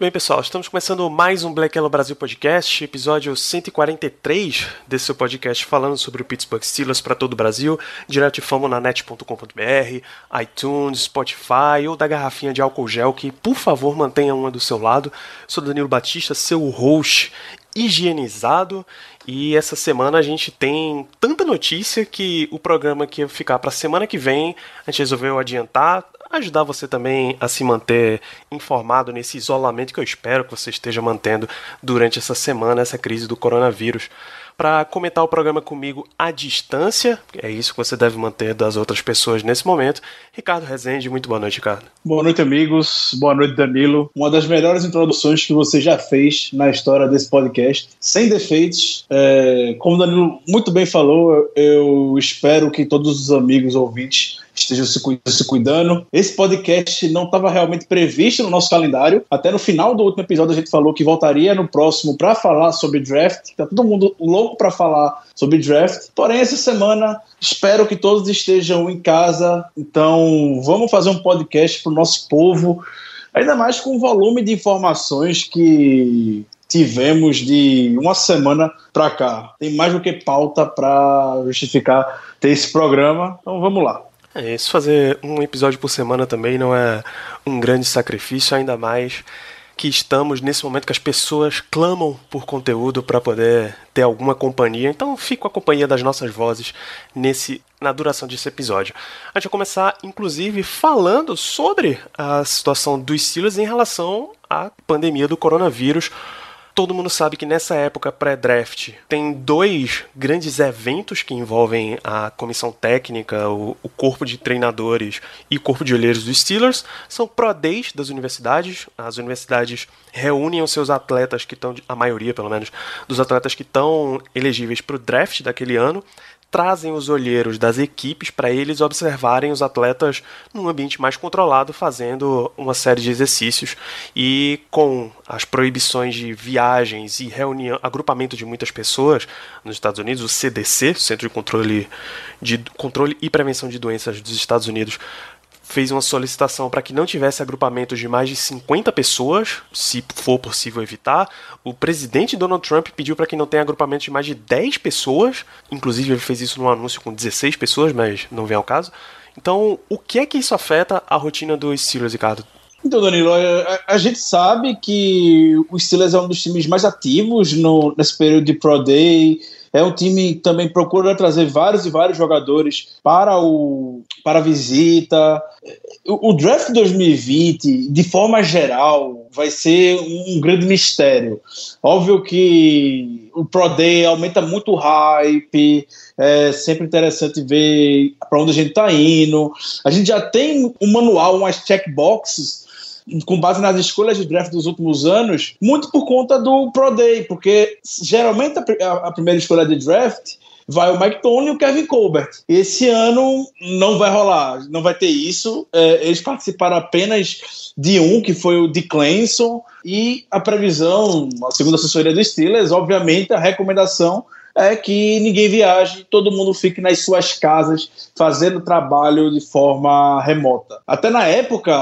bem, pessoal, estamos começando mais um Black Yellow Brasil Podcast, episódio 143 desse seu podcast falando sobre o Pittsburgh Steelers para todo o Brasil, direto de famonanet.com.br, iTunes, Spotify ou da garrafinha de álcool gel que, por favor, mantenha uma do seu lado. Sou Danilo Batista, seu host higienizado e essa semana a gente tem tanta notícia que o programa que ia ficar para semana que vem a gente resolveu adiantar, ajudar você também a se manter informado nesse isolamento que eu espero que você esteja mantendo durante essa semana, essa crise do coronavírus. Para comentar o programa comigo à distância, é isso que você deve manter das outras pessoas nesse momento. Ricardo Rezende, muito boa noite, Ricardo. Boa noite, amigos. Boa noite, Danilo. Uma das melhores introduções que você já fez na história desse podcast, sem defeitos. É, como o Danilo muito bem falou, eu espero que todos os amigos ouvintes estejam se, se cuidando. Esse podcast não estava realmente previsto no nosso calendário. Até no final do último episódio a gente falou que voltaria no próximo para falar sobre draft. Tá todo mundo louco para falar sobre draft. Porém, essa semana espero que todos estejam em casa. Então, vamos fazer um podcast para o nosso povo. Ainda mais com o volume de informações que tivemos de uma semana para cá. Tem mais do que pauta para justificar ter esse programa. Então, vamos lá. É isso, fazer um episódio por semana também não é um grande sacrifício, ainda mais que estamos nesse momento que as pessoas clamam por conteúdo para poder ter alguma companhia. Então, fico a companhia das nossas vozes nesse na duração desse episódio. A gente vai começar, inclusive, falando sobre a situação dos Steelers em relação à pandemia do coronavírus. Todo mundo sabe que nessa época pré-draft tem dois grandes eventos que envolvem a comissão técnica, o, o corpo de treinadores e o corpo de olheiros dos Steelers. São Pro Days das universidades. As universidades reúnem os seus atletas que estão, a maioria pelo menos, dos atletas que estão elegíveis para o draft daquele ano trazem os olheiros das equipes para eles observarem os atletas num ambiente mais controlado, fazendo uma série de exercícios. E com as proibições de viagens e reunião, agrupamento de muitas pessoas nos Estados Unidos, o CDC, Centro de Controle de Controle e Prevenção de Doenças dos Estados Unidos, fez uma solicitação para que não tivesse agrupamentos de mais de 50 pessoas, se for possível evitar. O presidente Donald Trump pediu para que não tenha agrupamentos de mais de 10 pessoas, inclusive ele fez isso num anúncio com 16 pessoas, mas não vem ao caso. Então, o que é que isso afeta a rotina dos Steelers, Ricardo? Então, Danilo, a, a gente sabe que o Steelers é um dos times mais ativos no, nesse período de Pro Day. É um time que também procura trazer vários e vários jogadores para, o, para a visita. O, o draft 2020, de forma geral, vai ser um grande mistério. Óbvio que o Pro Day aumenta muito o hype, é sempre interessante ver para onde a gente está indo. A gente já tem um manual, umas checkboxes com base nas escolhas de draft dos últimos anos, muito por conta do Pro Day, porque geralmente a, a primeira escolha de draft vai o Mike Tony e o Kevin Colbert. Esse ano não vai rolar, não vai ter isso. É, eles participaram apenas de um, que foi o de Clemson, e a previsão, a segunda assessoria do Steelers, obviamente, a recomendação é que ninguém viaje, todo mundo fique nas suas casas fazendo trabalho de forma remota. Até na época,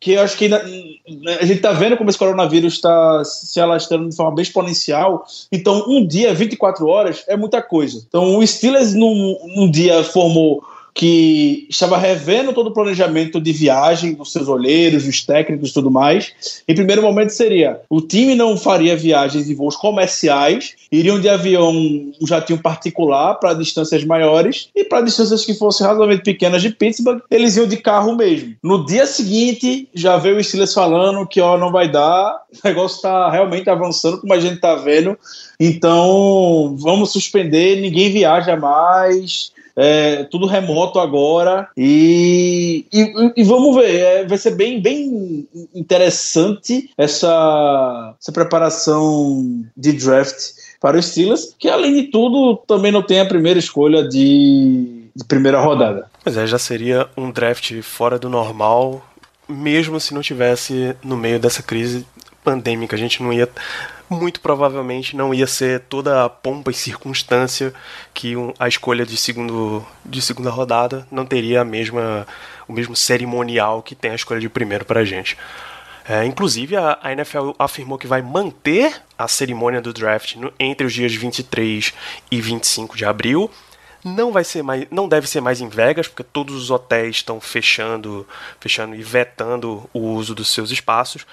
que eu acho que a gente está vendo como esse coronavírus está se alastrando de forma bem exponencial, então um dia, 24 horas, é muita coisa. Então o Steelers num, num dia formou que estava revendo todo o planejamento de viagem dos seus olheiros, dos técnicos e tudo mais. Em primeiro momento seria, o time não faria viagens em voos comerciais, iriam de avião, um jatinho particular para distâncias maiores e para distâncias que fossem razoavelmente pequenas de Pittsburgh, eles iam de carro mesmo. No dia seguinte, já veio o Steelers falando que ó, não vai dar, o negócio está realmente avançando como a gente está vendo, então vamos suspender, ninguém viaja mais, é, tudo remoto agora e, e, e vamos ver, é, vai ser bem, bem interessante essa, essa preparação de draft para os Steelers, que além de tudo também não tem a primeira escolha de, de primeira rodada. Pois é, já seria um draft fora do normal, mesmo se não tivesse no meio dessa crise pandêmica. A gente não ia muito provavelmente não ia ser toda a pompa e circunstância que um, a escolha de, segundo, de segunda rodada não teria a mesma, o mesmo cerimonial que tem a escolha de primeiro para a gente. É, inclusive, a, a, NFL afirmou que vai manter a cerimônia do draft no, entre os dias 23 e 25 de abril. Não vai ser mais, não deve ser mais em Vegas, porque todos os hotéis estão fechando, fechando e vetando o uso dos seus espaços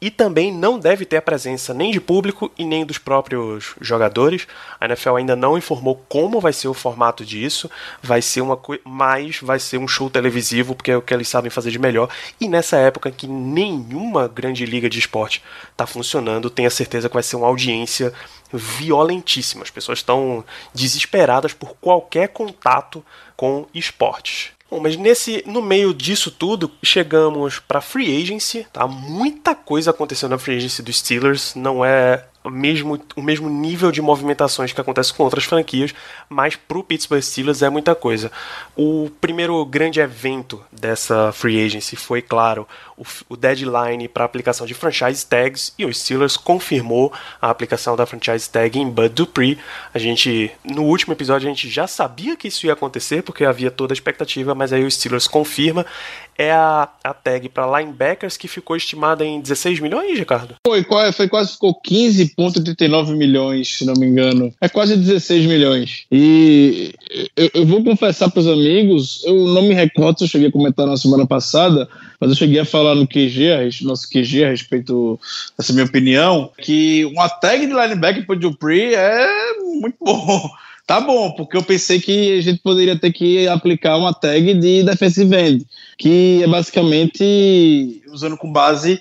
e também não deve ter a presença nem de público e nem dos próprios jogadores. A NFL ainda não informou como vai ser o formato disso. Vai ser uma coisa, mas vai ser um show televisivo porque é o que eles sabem fazer de melhor. E nessa época que nenhuma grande liga de esporte está funcionando, tenha certeza que vai ser uma audiência violentíssima. As pessoas estão desesperadas por qualquer contato com esportes. Bom, mas nesse, no meio disso tudo, chegamos para free agency, tá? Muita coisa aconteceu na free agency dos Steelers, não é o mesmo, o mesmo nível de movimentações que acontece com outras franquias, mas pro Pittsburgh Steelers é muita coisa. O primeiro grande evento dessa free agency foi, claro, o, o deadline para aplicação de franchise tags e os Steelers confirmou a aplicação da franchise tag em Bud Dupree. A gente, no último episódio, a gente já sabia que isso ia acontecer porque havia toda a expectativa, mas aí o Steelers confirma é a, a tag para linebackers que ficou estimada em 16 milhões, Ricardo? Foi, foi quase ficou 15,39 milhões, se não me engano. É quase 16 milhões. E eu, eu vou confessar para os amigos, eu não me recordo se eu cheguei a comentar na semana passada, mas eu cheguei a falar no QG, nosso QG, a respeito dessa minha opinião, que uma tag de linebacker para o Dupree é muito bom. Tá bom, porque eu pensei que a gente poderia ter que aplicar uma tag de defensive end, que é basicamente usando com base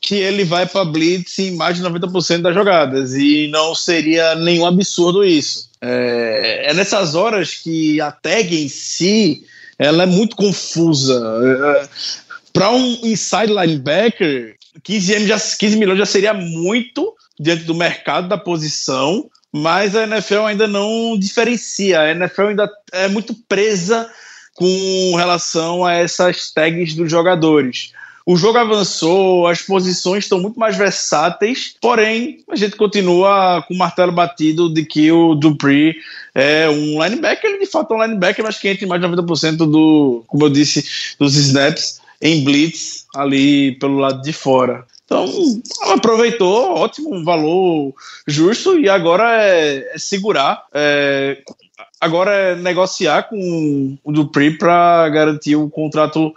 que ele vai para blitz em mais de 90% das jogadas e não seria nenhum absurdo isso. É, é, nessas horas que a tag em si ela é muito confusa. É, para um inside linebacker, 15, já, 15 milhões já seria muito diante do mercado da posição mas a NFL ainda não diferencia. A NFL ainda é muito presa com relação a essas tags dos jogadores. O jogo avançou, as posições estão muito mais versáteis, porém a gente continua com o martelo batido de que o Dupree é um linebacker, ele de fato é um linebacker, mas que entra em mais de 90% do, como eu disse, dos snaps em blitz ali pelo lado de fora. Então, aproveitou, ótimo, um valor justo, e agora é, é segurar. É, agora é negociar com o Dupree para garantir um contrato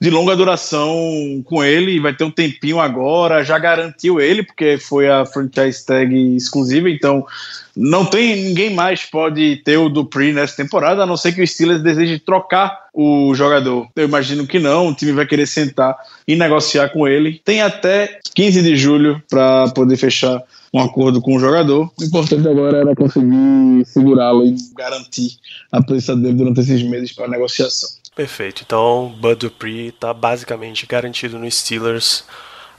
de longa duração com ele, vai ter um tempinho agora, já garantiu ele, porque foi a franchise tag exclusiva, então não tem ninguém mais pode ter o Dupree nessa temporada, a não ser que o Steelers deseje trocar o jogador. Eu imagino que não, o time vai querer sentar e negociar com ele. Tem até 15 de julho para poder fechar um acordo com o jogador. O importante agora era conseguir segurá-lo e garantir a presença dele durante esses meses para negociação. Perfeito. Então, Bud Dupree está basicamente garantido no Steelers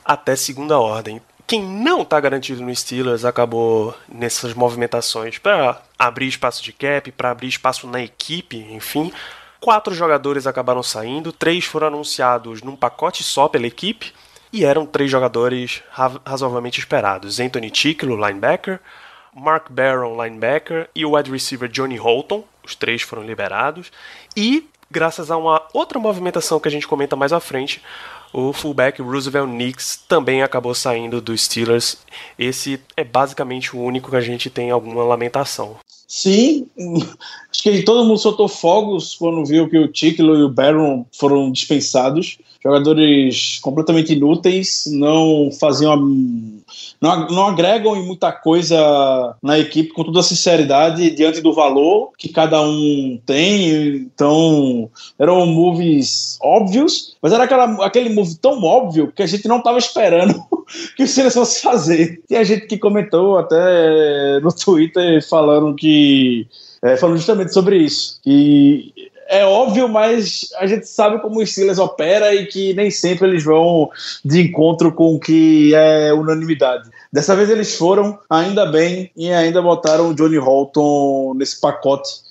até segunda ordem quem não está garantido no Steelers acabou nessas movimentações para abrir espaço de cap, para abrir espaço na equipe, enfim. Quatro jogadores acabaram saindo, três foram anunciados num pacote só pela equipe e eram três jogadores razoavelmente esperados: Anthony Tickle, linebacker, Mark Barron, linebacker, e o wide receiver Johnny Holton. Os três foram liberados. E, graças a uma outra movimentação que a gente comenta mais à frente, o fullback Roosevelt Nix também acabou saindo dos Steelers. Esse é basicamente o único que a gente tem alguma lamentação. Sim, acho que todo mundo soltou fogos quando viu que o Tickle e o Barron foram dispensados. Jogadores completamente inúteis, não faziam. Não, não agregam em muita coisa na equipe com toda a sinceridade diante do valor que cada um tem. Então, eram moves óbvios, mas era aquela, aquele move tão óbvio que a gente não estava esperando que o Steelers fosse fazer. A gente que comentou até no Twitter falando que é, falando justamente sobre isso. E é óbvio, mas a gente sabe como o Steelers opera e que nem sempre eles vão de encontro com o que é unanimidade. Dessa vez eles foram, ainda bem, e ainda botaram o Johnny Holton nesse pacote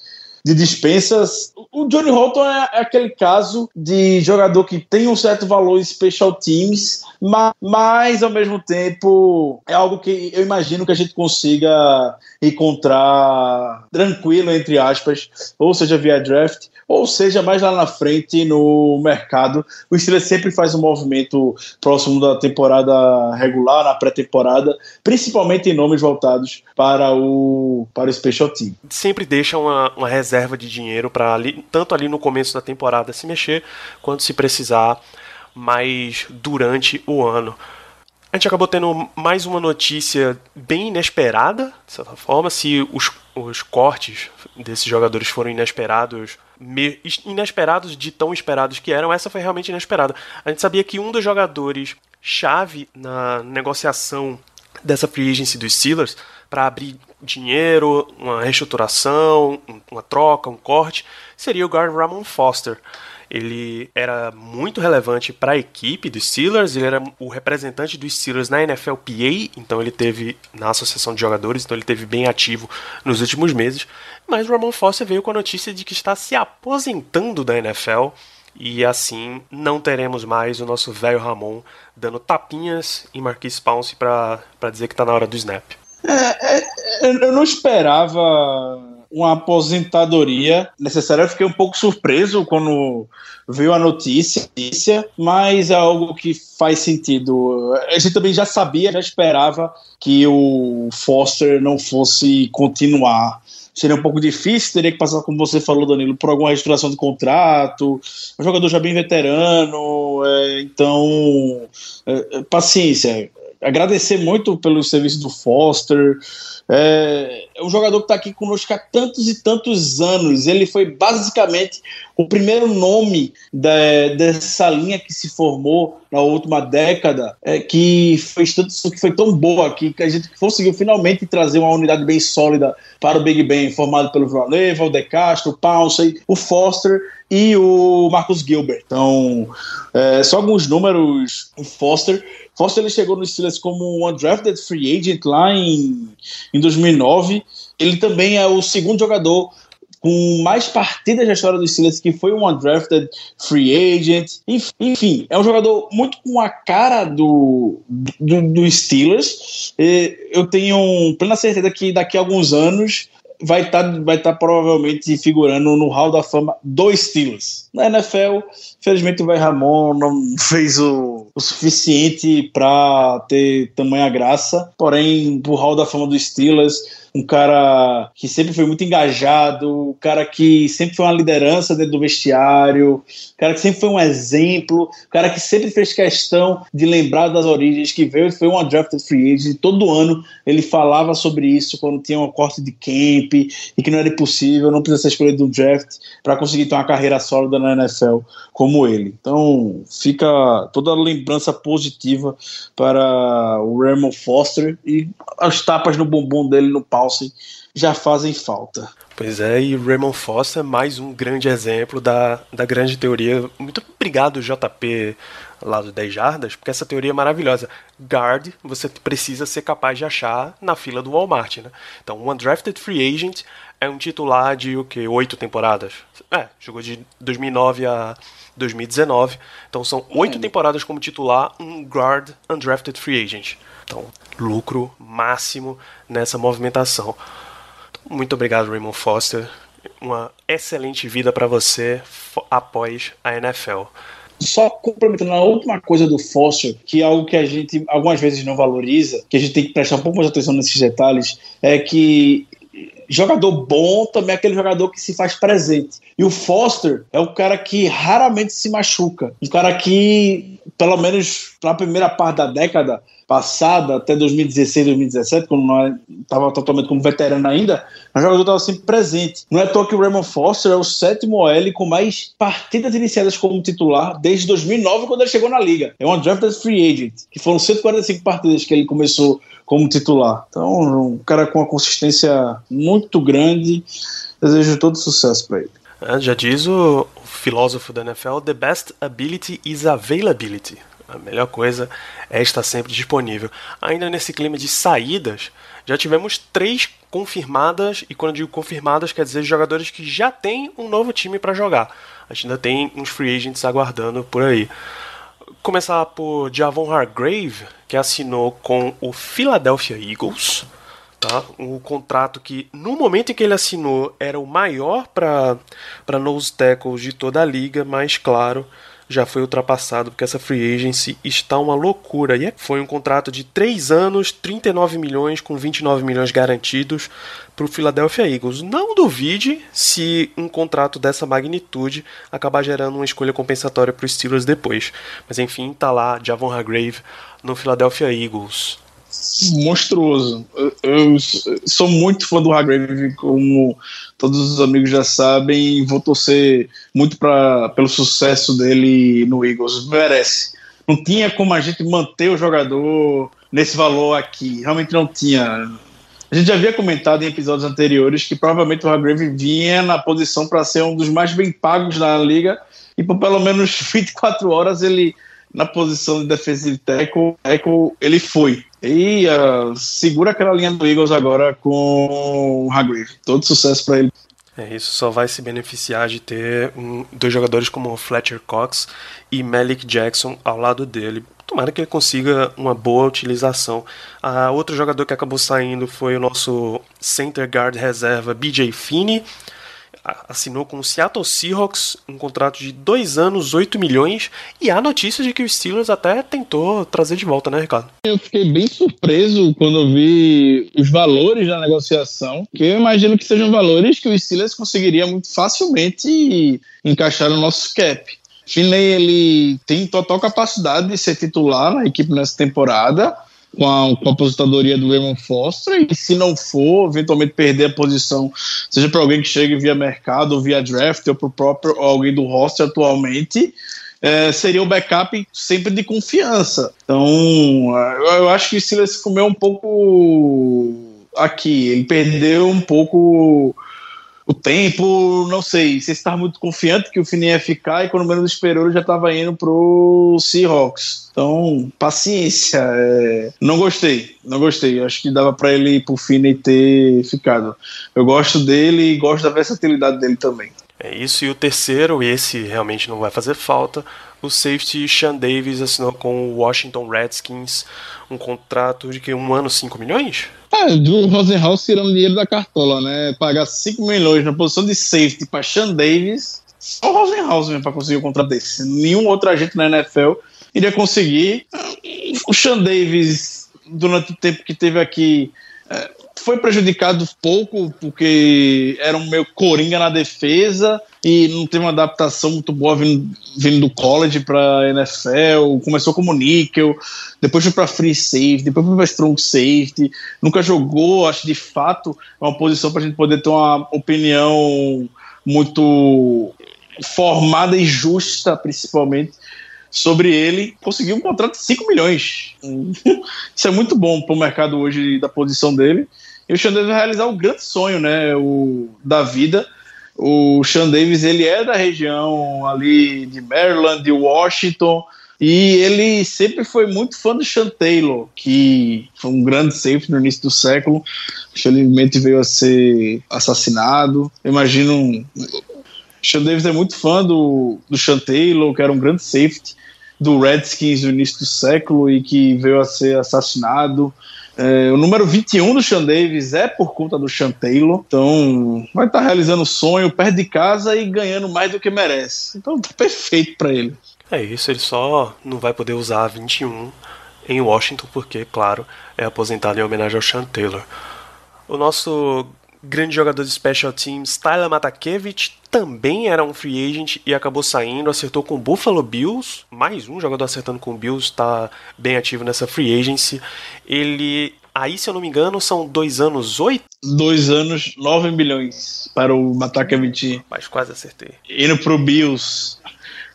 de dispensas. O Johnny Holton é, é, aquele caso de jogador que tem um certo valor em special teams, mas, mas ao mesmo tempo é algo que eu imagino que a gente consiga encontrar tranquilo, entre aspas, ou seja, via draft, ou seja, mais lá na frente no mercado. O Steelers sempre faz um movimento próximo da temporada regular, na pré-temporada, principalmente em nomes voltados para o, para o special team. Sempre deixa uma, uma reserva reserva de dinheiro para tanto ali no começo da temporada se mexer, quanto se precisar mais durante o ano. A gente acabou tendo mais uma notícia bem inesperada, de certa forma, se os, os cortes desses jogadores foram inesperados, me, inesperados de tão esperados que eram, essa foi realmente inesperada. A gente sabia que um dos jogadores chave na negociação dessa free agency dos Steelers para abrir dinheiro, uma reestruturação, uma troca, um corte, seria o guard Ramon Foster. Ele era muito relevante para a equipe dos Steelers, ele era o representante dos Steelers na NFLPA, então ele teve na associação de jogadores, então ele teve bem ativo nos últimos meses. Mas Ramon Foster veio com a notícia de que está se aposentando da NFL e assim não teremos mais o nosso velho Ramon dando tapinhas em Marquis Pounce para dizer que está na hora do snap. É, é, eu não esperava uma aposentadoria necessária. Eu fiquei um pouco surpreso quando veio a notícia, mas é algo que faz sentido. A gente também já sabia, já esperava que o Foster não fosse continuar. Seria um pouco difícil, teria que passar, como você falou, Danilo, por alguma reestruturação de contrato. Um jogador já bem veterano, é, então, é, paciência agradecer muito pelo serviço do Foster. É, é um jogador que está aqui conosco há tantos e tantos anos. Ele foi basicamente o primeiro nome da, dessa linha que se formou na última década, é, que, fez tanto, que foi tão boa que, que a gente conseguiu finalmente trazer uma unidade bem sólida para o Big Ben, formado pelo Villanueva, o De Castro, o Pouncey, o Foster e o Marcus Gilbert. Então, é, só alguns números. O Foster Foster ele chegou no Steelers como um undrafted free agent lá em, em 2009. Ele também é o segundo jogador com mais partidas na história do Steelers que foi um undrafted free agent. Enfim, é um jogador muito com a cara do, do, do Steelers. Eu tenho plena certeza que daqui a alguns anos vai estar tá, vai tá provavelmente figurando no Hall da Fama do Steelers. Na NFL, felizmente o Vai Ramon não fez o, o suficiente para ter tamanha graça, porém, pro Hall da Fama do Steelers um cara que sempre foi muito engajado, um cara que sempre foi uma liderança dentro do vestiário, um cara que sempre foi um exemplo, um cara que sempre fez questão de lembrar das origens, que veio foi um undrafted free agent, todo ano ele falava sobre isso quando tinha um corte de camp e que não era impossível, não precisa ser escolhido do draft para conseguir ter uma carreira sólida na NFL como ele. Então fica toda a lembrança positiva para o Raymond Foster e as tapas no bumbum dele no pau já fazem falta. Pois é, e Raymond Foster é mais um grande exemplo da, da grande teoria. Muito obrigado, JP, lá do 10 Jardas, porque essa teoria é maravilhosa. Guard, você precisa ser capaz de achar na fila do Walmart, né? Então, um undrafted free agent é um titular de o que? Oito temporadas? É, jogou de 2009 a 2019. Então, são oito hum. temporadas como titular, um guard undrafted free agent. Então, lucro máximo nessa movimentação. Muito obrigado, Raymond Foster. Uma excelente vida para você após a NFL. Só complementando a última coisa do Foster, que é algo que a gente algumas vezes não valoriza, que a gente tem que prestar um pouco mais atenção nesses detalhes, é que jogador bom também é aquele jogador que se faz presente. E o Foster é o cara que raramente se machuca. Um cara que, pelo menos na primeira parte da década, passada, até 2016, 2017, quando estava totalmente como veterano ainda, o jogador estava sempre presente. Não é toque que o Raymond Foster é o sétimo OL com mais partidas iniciadas como titular desde 2009, quando ele chegou na liga. É um drafted free agent, que foram 145 partidas que ele começou como titular. Então, um cara com uma consistência muito grande. Desejo todo sucesso para ele. É, já diz o filósofo da NFL: The best ability is availability. A melhor coisa é estar sempre disponível. Ainda nesse clima de saídas, já tivemos três confirmadas, e quando digo confirmadas, quer dizer jogadores que já têm um novo time para jogar. A gente ainda tem uns free agents aguardando por aí. Começar por Javon Hargrave, que assinou com o Philadelphia Eagles. Tá? Um contrato que, no momento em que ele assinou, era o maior para nose tackles de toda a liga, mas, claro, já foi ultrapassado, porque essa free agency está uma loucura. E foi um contrato de 3 anos, 39 milhões, com 29 milhões garantidos para o Philadelphia Eagles. Não duvide se um contrato dessa magnitude acabar gerando uma escolha compensatória para os Steelers depois. Mas enfim, tá lá Javon Hargrave no Philadelphia Eagles monstruoso. Eu, eu, sou muito fã do Hargrave, como todos os amigos já sabem, vou torcer muito pra, pelo sucesso dele no Eagles. Merece. Não tinha como a gente manter o jogador nesse valor aqui. Realmente não tinha. A gente já havia comentado em episódios anteriores que provavelmente o Hargrave vinha na posição para ser um dos mais bem pagos na liga e por pelo menos 24 horas ele na posição de defensive tackle, tackle ele foi. E uh, segura aquela linha do Eagles agora com o Hargrave. Todo sucesso para ele. É, isso só vai se beneficiar de ter um, dois jogadores como Fletcher Cox e Malik Jackson ao lado dele. Tomara que ele consiga uma boa utilização. Ah, outro jogador que acabou saindo foi o nosso center guard reserva BJ Finney assinou com o Seattle Seahawks um contrato de dois anos, 8 milhões, e há notícias de que o Steelers até tentou trazer de volta, né, Ricardo? Eu fiquei bem surpreso quando eu vi os valores da negociação, que eu imagino que sejam valores que o Steelers conseguiria muito facilmente encaixar no nosso cap. Finley ele tem total capacidade de ser titular na equipe nessa temporada com a, com a aposentadoria do Raymond Foster, e se não for, eventualmente perder a posição, seja para alguém que chegue via mercado, ou via draft, ou para o próprio alguém do roster atualmente, é, seria o backup sempre de confiança. Então, eu, eu acho que o Steelers comeu um pouco aqui, ele perdeu um pouco o tempo, não sei, se estava muito confiante que o Finney ia ficar e quando menos esperou ele já estava indo pro Seahawks. Então, paciência. É... Não gostei, não gostei. Acho que dava para ele pro Finney ter ficado. Eu gosto dele e gosto da versatilidade dele também. É isso, e o terceiro, esse realmente não vai fazer falta, o safety Sean Davis assinou com o Washington Redskins um contrato de que um ano, 5 milhões? É, do Rosenhaus tirando dinheiro da cartola, né? Pagar 5 milhões na posição de safety para Sean Davis, só o Rosenhaus mesmo para conseguir um contrato desse. Nenhum outro agente na NFL iria conseguir. O Sean Davis, durante o tempo que teve aqui, foi prejudicado pouco, porque era um meio coringa na defesa e não teve uma adaptação muito boa vindo, vindo do college para NFL. Começou como níquel, depois foi para free safety, depois foi para strong safety. Nunca jogou, acho de fato, é uma posição para a gente poder ter uma opinião muito formada e justa, principalmente, sobre ele. Conseguiu um contrato de 5 milhões. Isso é muito bom para o mercado hoje da posição dele. E o Sean Davis vai realizar o grande sonho né, o, da vida. O Sean Davis ele é da região ali de Maryland, de Washington, e ele sempre foi muito fã do Sean Taylor, que foi um grande safety no início do século. Infelizmente veio a ser assassinado. Eu imagino. Sean Davis é muito fã do, do Sean Taylor, que era um grande safety do Redskins no início do século e que veio a ser assassinado. É, o número 21 do Sean Davis é por conta do Sean Taylor. Então, vai estar tá realizando o sonho, perto de casa e ganhando mais do que merece. Então, perfeito para ele. É isso, ele só não vai poder usar 21 em Washington, porque, claro, é aposentado em homenagem ao Sean Taylor. O nosso grande jogador de special teams, Tyler Matakevich, também era um free agent e acabou saindo, acertou com o Buffalo Bills, mais um jogador acertando com o Bills, está bem ativo nessa free agency. Ele, aí se eu não me engano, são dois anos, oito? Dois anos, nove milhões para o Matakevich. Mas quase acertei. Indo pro Bills.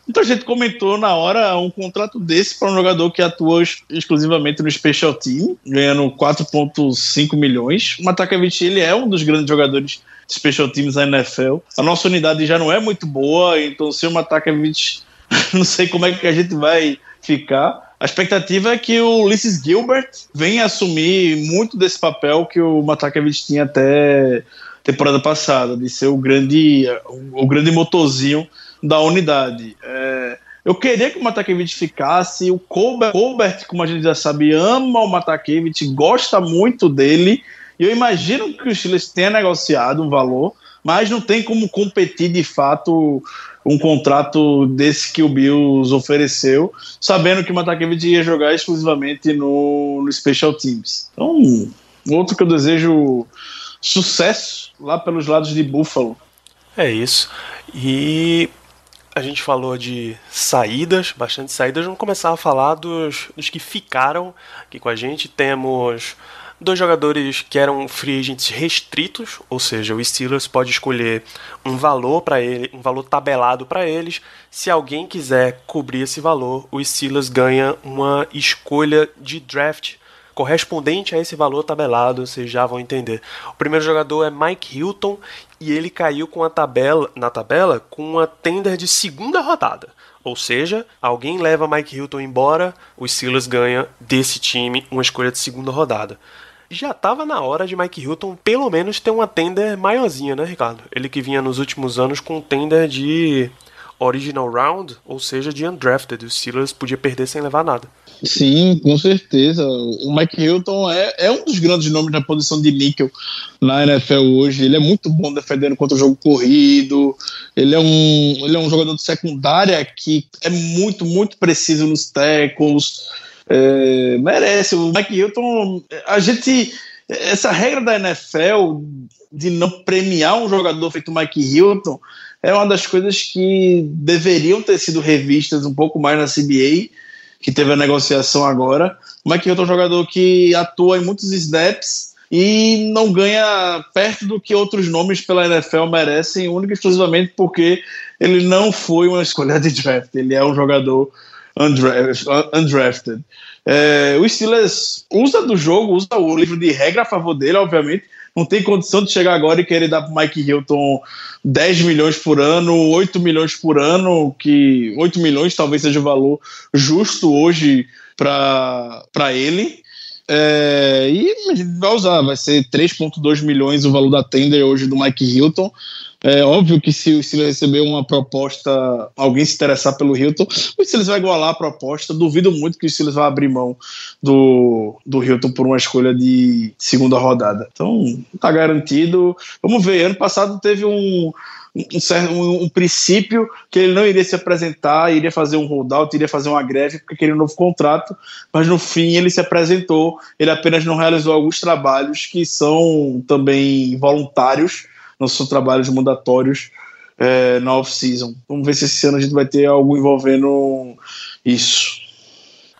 Muita gente comentou na hora um contrato desse para um jogador que atua exclusivamente no Special Team, ganhando 4,5 milhões. O Matakevich, ele é um dos grandes jogadores de Special Teams da NFL. A nossa unidade já não é muito boa, então se o Matakevich, não sei como é que a gente vai ficar. A expectativa é que o Ulysses Gilbert venha assumir muito desse papel que o Matakevich tinha até temporada passada, de ser o grande, o grande motorzinho da unidade. É, eu queria que o Matakevich ficasse. O Colbert, Colbert, como a gente já sabe, ama o Matakevich, gosta muito dele. E eu imagino que o Steelers tenha negociado um valor, mas não tem como competir de fato um contrato desse que o Bills ofereceu, sabendo que o Matakevich ia jogar exclusivamente no, no Special Teams. Então, outro que eu desejo sucesso lá pelos lados de Buffalo. É isso. E a gente falou de saídas, bastante saídas. Vamos começar a falar dos, dos que ficaram aqui com a gente. Temos dois jogadores que eram free agents restritos, ou seja, o Steelers pode escolher um valor para ele, um valor tabelado para eles. Se alguém quiser cobrir esse valor, o Steelers ganha uma escolha de draft correspondente a esse valor tabelado, vocês já vão entender. O primeiro jogador é Mike Hilton e ele caiu com a tabela, na tabela com uma tender de segunda rodada. Ou seja, alguém leva Mike Hilton embora, o Steelers ganha desse time uma escolha de segunda rodada. Já estava na hora de Mike Hilton pelo menos ter uma tender maiorzinha, né, Ricardo? Ele que vinha nos últimos anos com tender de original round, ou seja, de undrafted. O Steelers podia perder sem levar nada. Sim, com certeza. O Mike Hilton é, é um dos grandes nomes da posição de níquel na NFL hoje. Ele é muito bom defendendo contra o jogo corrido. Ele é um, ele é um jogador de secundária que é muito, muito preciso nos tackles. É, merece. O Mike Hilton, a gente. Essa regra da NFL de não premiar um jogador feito Mike Hilton é uma das coisas que deveriam ter sido revistas um pouco mais na CBA, que teve a negociação agora. Mike Hilton é um jogador que atua em muitos snaps e não ganha perto do que outros nomes pela NFL merecem, única e exclusivamente porque ele não foi uma escolha de draft, ele é um jogador undrafted. É, o Steelers usa do jogo, usa o livro de regra a favor dele, obviamente, não tem condição de chegar agora e querer dar para Mike Hilton 10 milhões por ano, 8 milhões por ano, que 8 milhões talvez seja o valor justo hoje para ele. É, e vai usar, vai ser 3,2 milhões o valor da tender hoje do Mike Hilton. É óbvio que se o Steelers receber uma proposta, alguém se interessar pelo Hilton, o Steelers vai igualar a proposta. Duvido muito que o Steelers vá abrir mão do, do Hilton por uma escolha de segunda rodada. Então, tá garantido. Vamos ver. Ano passado teve um, um, um, um, princípio que ele não iria se apresentar, iria fazer um holdout, iria fazer uma greve porque queria um novo contrato, mas no fim ele se apresentou, ele apenas não realizou alguns trabalhos que são também voluntários não são trabalhos mandatórios é, na off-season. Vamos ver se esse ano a gente vai ter algo envolvendo isso.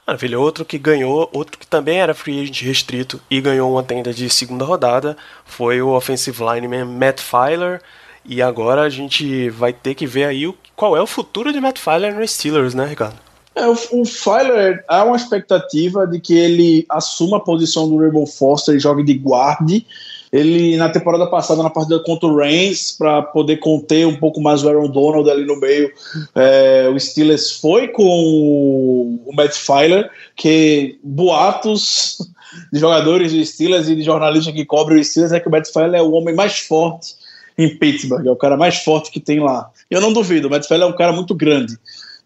Maravilha, outro que ganhou, outro que também era free agent restrito e ganhou uma tenda de segunda rodada foi o offensive lineman Matt Filer. E agora a gente vai ter que ver aí o, qual é o futuro de Matt Filer no Steelers, né, Ricardo? É, o, o Filer há uma expectativa de que ele assuma a posição do Rebel Foster e jogue de guarde ele, na temporada passada, na partida contra o Reigns, para poder conter um pouco mais o Aaron Donald ali no meio, é, o Steelers foi com o Matt Filer, que boatos de jogadores do Steelers e de jornalistas que cobrem o Steelers é que o Matt Filer é o homem mais forte em Pittsburgh, é o cara mais forte que tem lá. Eu não duvido, o Matt Filer é um cara muito grande.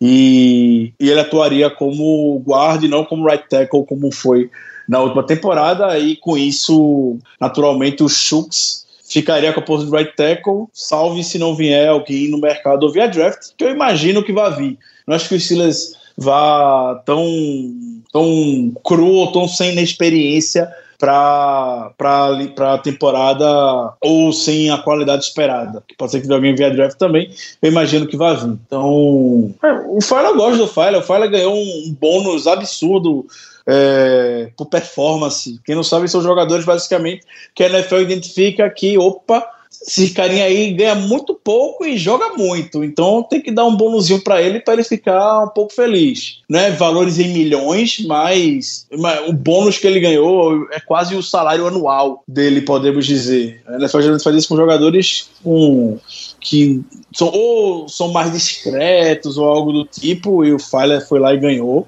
E, e ele atuaria como guarda e não como right tackle, como foi na última temporada, e com isso, naturalmente, o Shooks ficaria com a posição de right tackle, salve se não vier alguém no mercado ou via draft, que eu imagino que vai vir. Não acho que o Steelers vá tão, tão cru ou tão sem inexperiência para a temporada ou sem a qualidade esperada. Pode ser que alguém via draft também, eu imagino que vai vir. Então, é, o Fala gosta do Fala, o Fala ganhou um bônus absurdo é, por performance. Quem não sabe são jogadores basicamente que a NFL identifica que, opa, esse carinha aí ganha muito pouco e joga muito. Então tem que dar um bônusinho para ele para ele ficar um pouco feliz. Não é valores em milhões, mas, mas, o bônus que ele ganhou é quase o salário anual dele, podemos dizer. A NFL geralmente faz isso com jogadores com, que são, ou são mais discretos ou algo do tipo, e o Filer foi lá e ganhou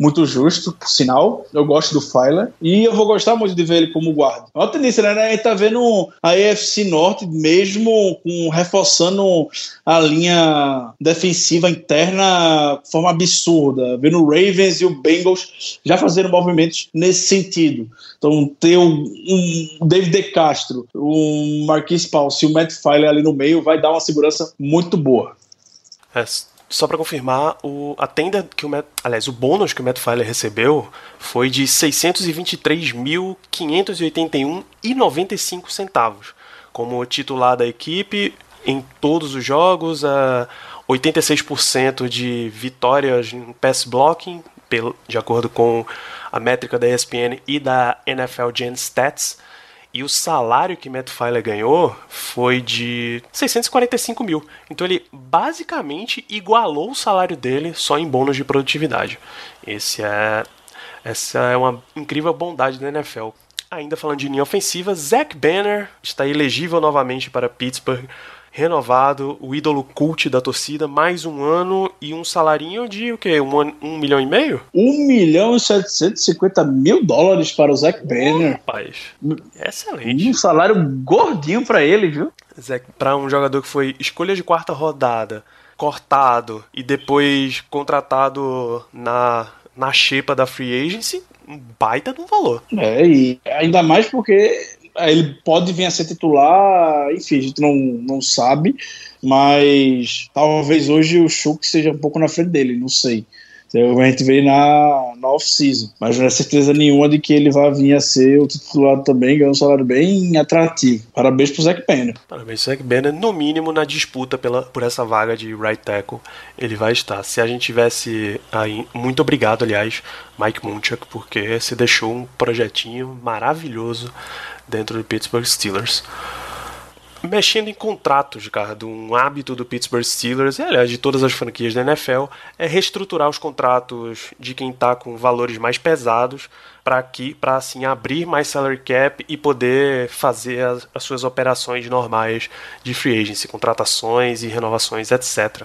muito justo, por sinal. Eu gosto do Fyler e eu vou gostar muito de ver ele como guarda. É uma tendência, né? A gente tá vendo a EFC Norte mesmo com, reforçando a linha defensiva interna de forma absurda. Vendo o Ravens e o Bengals já fazendo movimentos nesse sentido. Então, ter um, um David De Castro, um Marquis Paulson e o Matt Fyler ali no meio vai dar uma segurança muito boa. É, só para confirmar, o, a tenda que o Matt, aliás, o bônus que o Matt Filer recebeu foi de 623.581,95 centavos. Como titular da equipe em todos os jogos, uh, 86% de vitórias em pass blocking, de acordo com a métrica da ESPN e da NFL Gen Stats. E o salário que Matt Filer ganhou foi de 645 mil. Então ele basicamente igualou o salário dele só em bônus de produtividade. Esse é, essa é uma incrível bondade da NFL. Ainda falando de linha ofensiva, Zach Banner está elegível novamente para Pittsburgh renovado, o ídolo cult da torcida, mais um ano e um salarinho de o quê? Um, um milhão e meio? Um milhão e setecentos e cinquenta mil dólares para o Zac Banner. Rapaz, excelente. Um salário gordinho para ele, viu? Para um jogador que foi escolha de quarta rodada, cortado e depois contratado na, na xepa da free agency, um baita de um valor. É, e ainda mais porque ele pode vir a ser titular, enfim, a gente não, não sabe, mas talvez hoje o Chuck seja um pouco na frente dele, não sei. Então, a gente vê na, na off-season, mas não é certeza nenhuma de que ele vai vir a ser o titular também, ganhando um salário bem atrativo. Parabéns pro Zac Banner. Parabéns pro Zac Banner, no mínimo na disputa pela, por essa vaga de right tackle, ele vai estar. Se a gente tivesse aí, muito obrigado, aliás, Mike Munchak, porque se deixou um projetinho maravilhoso dentro do Pittsburgh Steelers. Mexendo em contratos, Ricardo, um hábito do Pittsburgh Steelers, e aliás de todas as franquias da NFL, é reestruturar os contratos de quem está com valores mais pesados para para assim abrir mais salary cap e poder fazer as, as, suas operações normais de free agency, contratações e renovações, etc.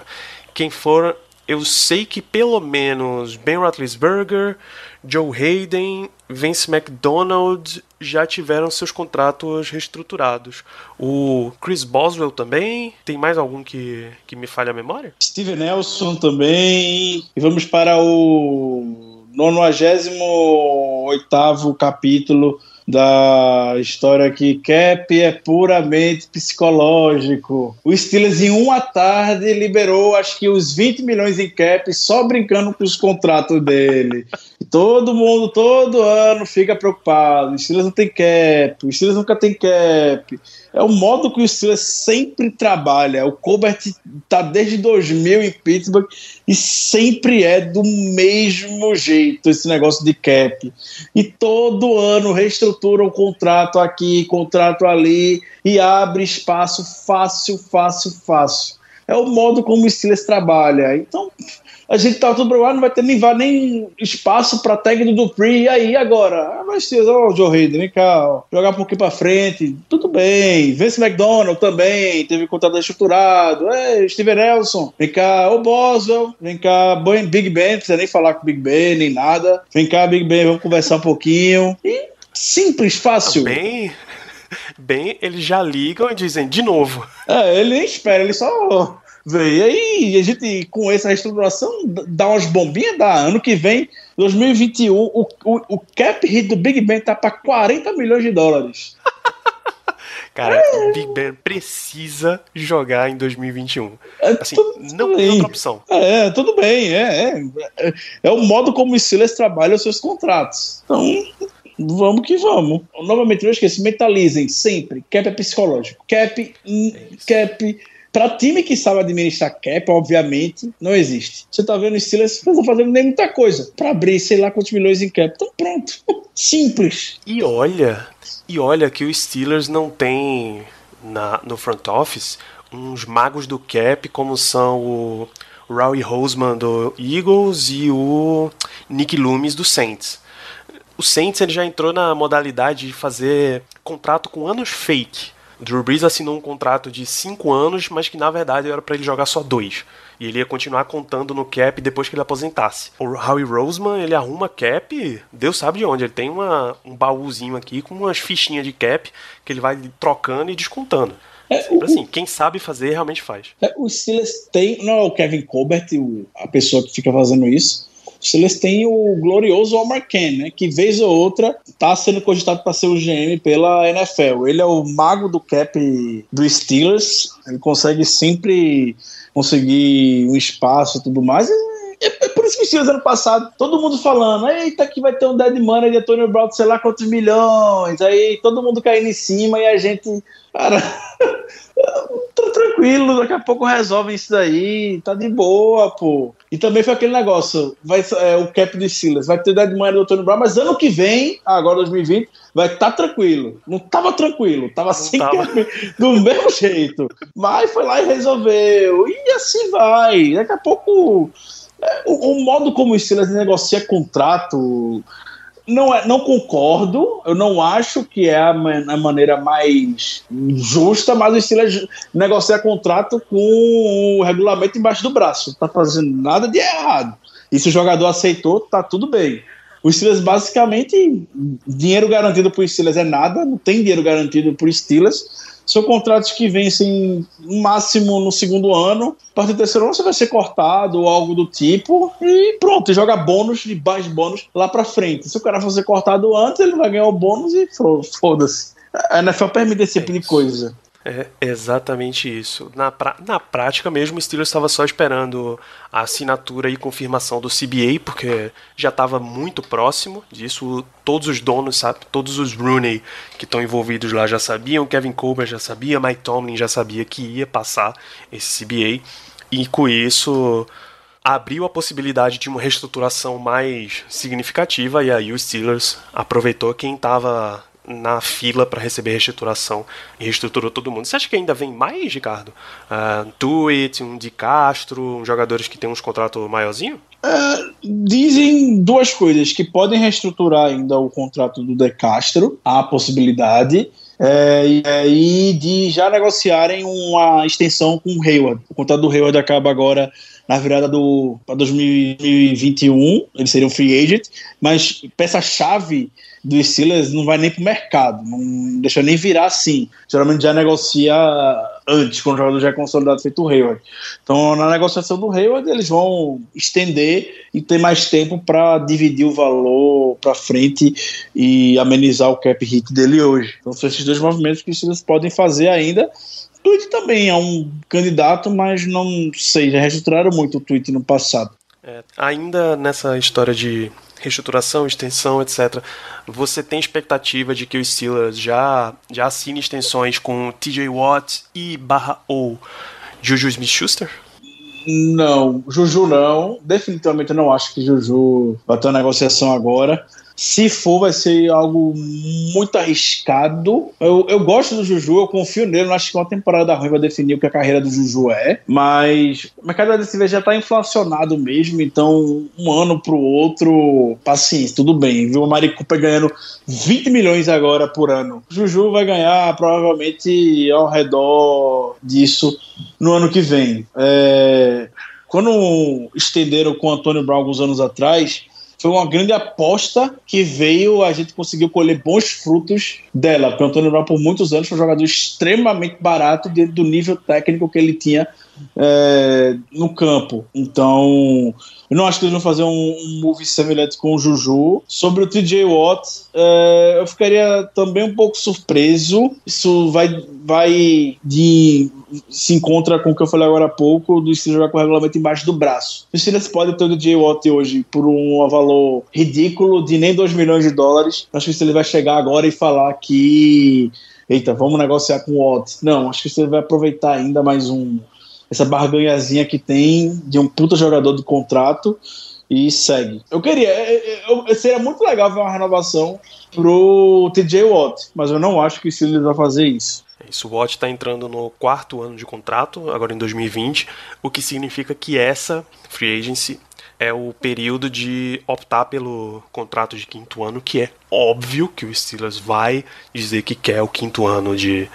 Quem for, eu sei que pelo menos Ben Roethlisberger, Joe Hayden, Vince McDonald já tiveram seus contratos reestruturados. O Chris Boswell também. Tem mais algum que, que me falha a memória? Steve Nelson também. E vamos para o 98 capítulo da história que cap é puramente psicológico. O Steelers em uma tarde liberou acho que os 20 milhões em cap só brincando com os contratos dele. Todo mundo, todo ano fica preocupado. O Steelers não tem cap, o Steelers nunca tem cap é o modo que o Steelers sempre trabalha. O Colbert está desde 2000 em Pittsburgh e sempre é do mesmo jeito esse negócio de cap. E todo ano reestrutura o um contrato aqui, contrato ali e abre espaço fácil, fácil, fácil. É o modo como o Steelers trabalha. Então, a gente tá tudo lá, não vai ter nem, vai, nem espaço para tag do Dupree. E aí, agora? Ah, mas ó, oh, Joe Hayden, vem cá, ó, jogar um pouquinho para frente. Tudo bem. Vince McDonald também, teve contrato estruturado. É, Steven Nelson, vem cá. O Boswell, vem cá. Big Ben, não precisa nem falar com Big Ben, nem nada. Vem cá, Big Ben, vamos conversar um pouquinho. E simples, fácil. Bem, bem, eles já ligam e dizem de novo. É, ele nem espera, ele só Véi, e aí a gente, com essa reestruturação, dá umas bombinhas, dá. Ano que vem, 2021, o, o, o cap hit do Big Ben tá para 40 milhões de dólares. Cara, é. o Big Ben precisa jogar em 2021. É, assim, não tem outra opção. É, tudo bem. É, é, é, o modo como o Steelers trabalha os seus contratos. Então, vamos que vamos. Novamente, não esqueça, mentalizem sempre. Cap é psicológico. Cap, é cap para time que sabe administrar cap, obviamente, não existe. Você tá vendo o Steelers não tá fazendo nem muita coisa para abrir, sei lá quantos milhões em cap. Então pronto. Simples. E olha, e olha que o Steelers não tem na, no front office uns magos do cap, como são o Rowie Roseman do Eagles e o Nick Loomis do Saints. O Saints ele já entrou na modalidade de fazer contrato com anos fake. O Drew Brees assinou um contrato de 5 anos, mas que na verdade era para ele jogar só dois. E ele ia continuar contando no cap depois que ele aposentasse. O Howie Roseman, ele arruma cap, Deus sabe de onde. Ele tem uma, um baúzinho aqui com umas fichinhas de cap que ele vai trocando e descontando. É, o, assim, quem sabe fazer realmente faz. É, o Steelers tem, não é o Kevin Colbert, o, a pessoa que fica fazendo isso. Steelers tem o glorioso Omar Ken, né, que vez ou outra está sendo cogitado para ser o GM pela NFL. Ele é o mago do cap do Steelers, ele consegue sempre conseguir um espaço e tudo mais. É, é, por isso Steelers ano passado, todo mundo falando, eita, que vai ter um dead money de Antônio Brown, sei lá quantos milhões, aí todo mundo caindo em cima e a gente, cara, tô tranquilo, daqui a pouco resolve isso daí, tá de boa, pô. E também foi aquele negócio, vai, é, o cap de Silas, vai ter dead money do Antônio Brown, mas ano que vem, agora 2020, vai estar tá tranquilo. Não tava tranquilo, tava sem tava. cap, do mesmo jeito. Mas foi lá e resolveu, e assim vai. Daqui a pouco o, o, modo como o Steelers negocia contrato não, é, não concordo, eu não acho que é a, a, maneira mais justa, mas o Steelers negocia contrato com o regulamento embaixo do braço. Não tá fazendo nada de errado. E se o jogador aceitou, tá tudo bem. O Steelers basicamente, dinheiro garantido por Steelers é nada, não tem dinheiro garantido por Steelers são contratos que vencem no máximo no segundo ano. A partir do terceiro ano você vai ser cortado ou algo do tipo. E pronto, joga bônus de baixo bônus lá pra frente. Se o cara for ser cortado antes, ele vai ganhar o bônus e foda-se. A NFL permite esse tipo de coisa. É exatamente isso. Na, pra, na prática mesmo, o Steelers estava só esperando a assinatura e confirmação do CBA, porque já estava muito próximo disso. Todos os donos, sabe, todos os Rooney que estão envolvidos lá já sabiam, Kevin Colbert já sabia, Mike Tomlin já sabia que ia passar esse CBA. E com isso abriu a possibilidade de uma reestruturação mais significativa e aí o Steelers aproveitou quem estava na fila para receber reestruturação e reestruturou todo mundo. Você acha que ainda vem mais, Ricardo? Uh, Tuit, um de Castro, jogadores que têm uns contratos maiorzinho? Uh, dizem duas coisas, que podem reestruturar ainda o contrato do De Castro, há a possibilidade, é, e de já negociarem uma extensão com o Hayward. O contrato do Hayward acaba agora na virada do para 2021, ele seria um free agent, mas peça-chave do Steelers não vai nem pro mercado, não deixa nem virar assim. Geralmente já negocia antes, quando o jogador já é consolidado, feito o Hayward. Então, na negociação do Hayward, eles vão estender e ter mais tempo para dividir o valor para frente e amenizar o cap hit dele hoje. Então, são esses dois movimentos que os Steelers podem fazer ainda. Tweet também é um candidato, mas não sei, já reestruturaram muito o Tweet no passado. É, ainda nessa história de reestruturação, extensão, etc. Você tem expectativa de que o Steelers já, já assine extensões com TJ Watt e barra ou Juju Smith-Schuster? Não, Juju não. Definitivamente não acho que Juju vai ter uma negociação agora. Se for, vai ser algo muito arriscado. Eu, eu gosto do Juju, eu confio nele. Não acho que uma temporada ruim vai definir o que a carreira do Juju é. Mas o mercado cerveja já está inflacionado mesmo. Então, um ano para o outro, paciência, tudo bem. Viu o Mari Cooper ganhando 20 milhões agora por ano. O Juju vai ganhar provavelmente ao redor disso no ano que vem. É, quando estenderam com o Antônio Brown alguns anos atrás foi uma grande aposta que veio, a gente conseguiu colher bons frutos dela, porque o Antônio Brown por muitos anos foi um jogador extremamente barato dentro do nível técnico que ele tinha é, no campo. Então, eu não acho que eles vão fazer um, um movie semelhante com o Juju. Sobre o TJ Watt, é, eu ficaria também um pouco surpreso. Isso vai, vai de. se encontra com o que eu falei agora há pouco, do Steelers jogar com o regulamento embaixo do braço. O Steelers pode ter o TJ Watt hoje por um valor ridículo de nem 2 milhões de dólares. Acho que o Steelers vai chegar agora e falar que. Eita, vamos negociar com o Watt. Não, acho que você vai aproveitar ainda mais um essa barganhazinha que tem de um puta jogador de contrato e segue. Eu queria, é, é, eu, seria muito legal ver uma renovação pro TJ Watt, mas eu não acho que o Steelers vai fazer isso. Isso, o Watt está entrando no quarto ano de contrato, agora em 2020, o que significa que essa free agency é o período de optar pelo contrato de quinto ano, que é óbvio que o Steelers vai dizer que quer o quinto ano de.